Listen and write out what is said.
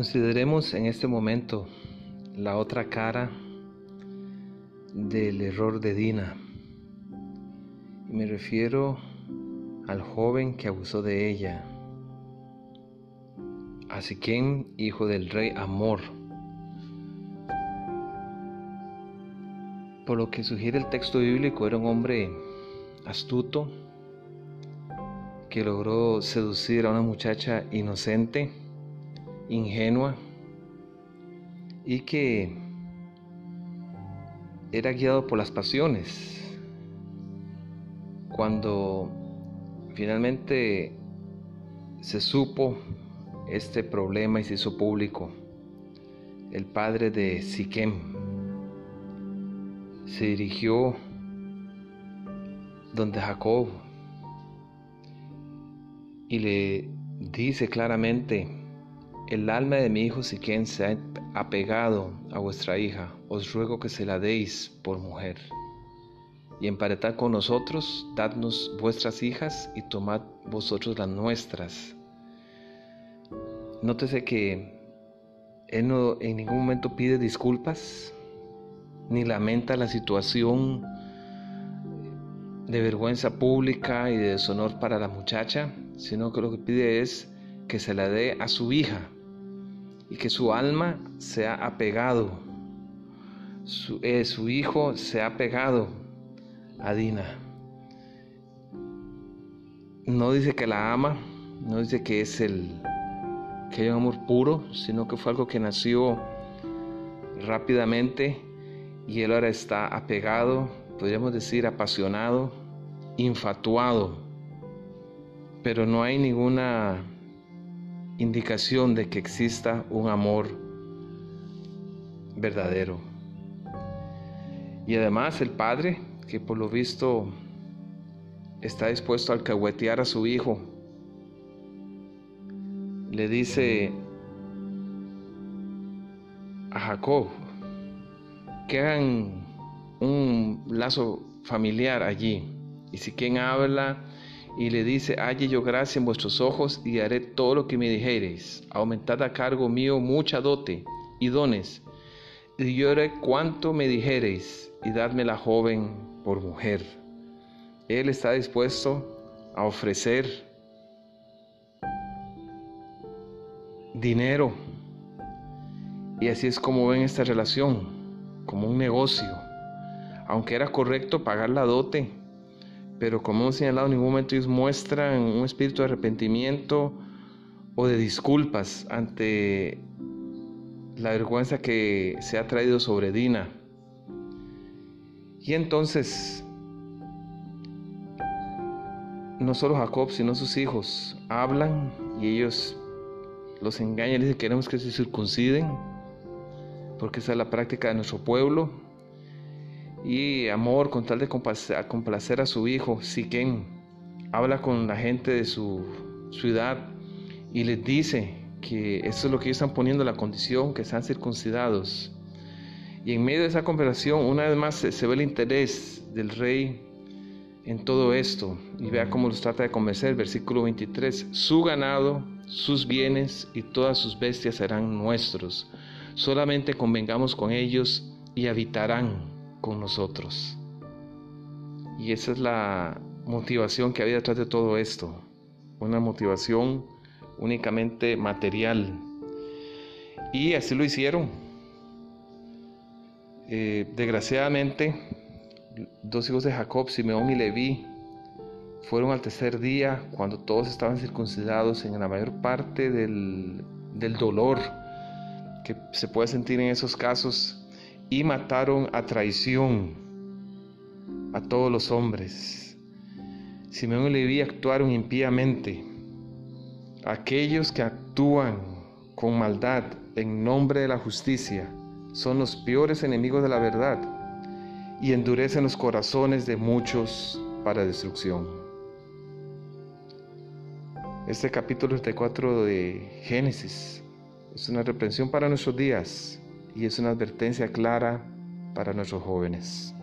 Consideremos en este momento la otra cara del error de Dina. Y me refiero al joven que abusó de ella, a Siquén, hijo del rey Amor. Por lo que sugiere el texto bíblico, era un hombre astuto que logró seducir a una muchacha inocente ingenua y que era guiado por las pasiones. Cuando finalmente se supo este problema y se hizo público, el padre de Siquem se dirigió donde Jacob y le dice claramente, el alma de mi hijo Siquén se ha apegado a vuestra hija, os ruego que se la deis por mujer. Y emparetad con nosotros, dadnos vuestras hijas y tomad vosotros las nuestras. Nótese que él no en ningún momento pide disculpas, ni lamenta la situación de vergüenza pública y de deshonor para la muchacha, sino que lo que pide es que se la dé a su hija y que su alma se ha apegado, su, eh, su hijo se ha apegado a Dina. No dice que la ama, no dice que es el que hay un amor puro, sino que fue algo que nació rápidamente y él ahora está apegado, podríamos decir apasionado, infatuado, pero no hay ninguna indicación de que exista un amor verdadero. Y además el padre, que por lo visto está dispuesto a alcahuetear a su hijo, le dice a Jacob que hagan un lazo familiar allí. Y si quien habla y le dice, halle yo gracia en vuestros ojos y haré todo lo que me dijereis. Aumentad a cargo mío mucha dote y dones, y yo haré cuanto me dijereis, y dadme la joven por mujer. Él está dispuesto a ofrecer dinero. Y así es como ven esta relación, como un negocio. Aunque era correcto pagar la dote, pero como hemos señalado, en ningún momento ellos muestran un espíritu de arrepentimiento o de disculpas ante la vergüenza que se ha traído sobre Dina. Y entonces, no solo Jacob, sino sus hijos hablan y ellos los engañan dicen queremos que se circunciden, porque esa es la práctica de nuestro pueblo y amor con tal de complacer a su hijo, Siquén, habla con la gente de su ciudad y les dice que eso es lo que ellos están poniendo la condición, que sean circuncidados. Y en medio de esa conversación, una vez más se, ve el interés del rey en todo esto. Y vea cómo los trata de convencer. Versículo 23. Su ganado, sus bienes y todas sus bestias serán nuestros. Solamente convengamos con ellos y habitarán con nosotros. Y esa es la motivación que había detrás de todo esto. Una motivación únicamente material. Y así lo hicieron. Eh, desgraciadamente, dos hijos de Jacob, Simeón y Leví, fueron al tercer día cuando todos estaban circuncidados en la mayor parte del, del dolor que se puede sentir en esos casos y mataron a traición a todos los hombres. Simeón y Leví actuaron impíamente. Aquellos que actúan con maldad en nombre de la justicia son los peores enemigos de la verdad y endurecen los corazones de muchos para destrucción. Este capítulo 34 de Génesis es una reprensión para nuestros días y es una advertencia clara para nuestros jóvenes.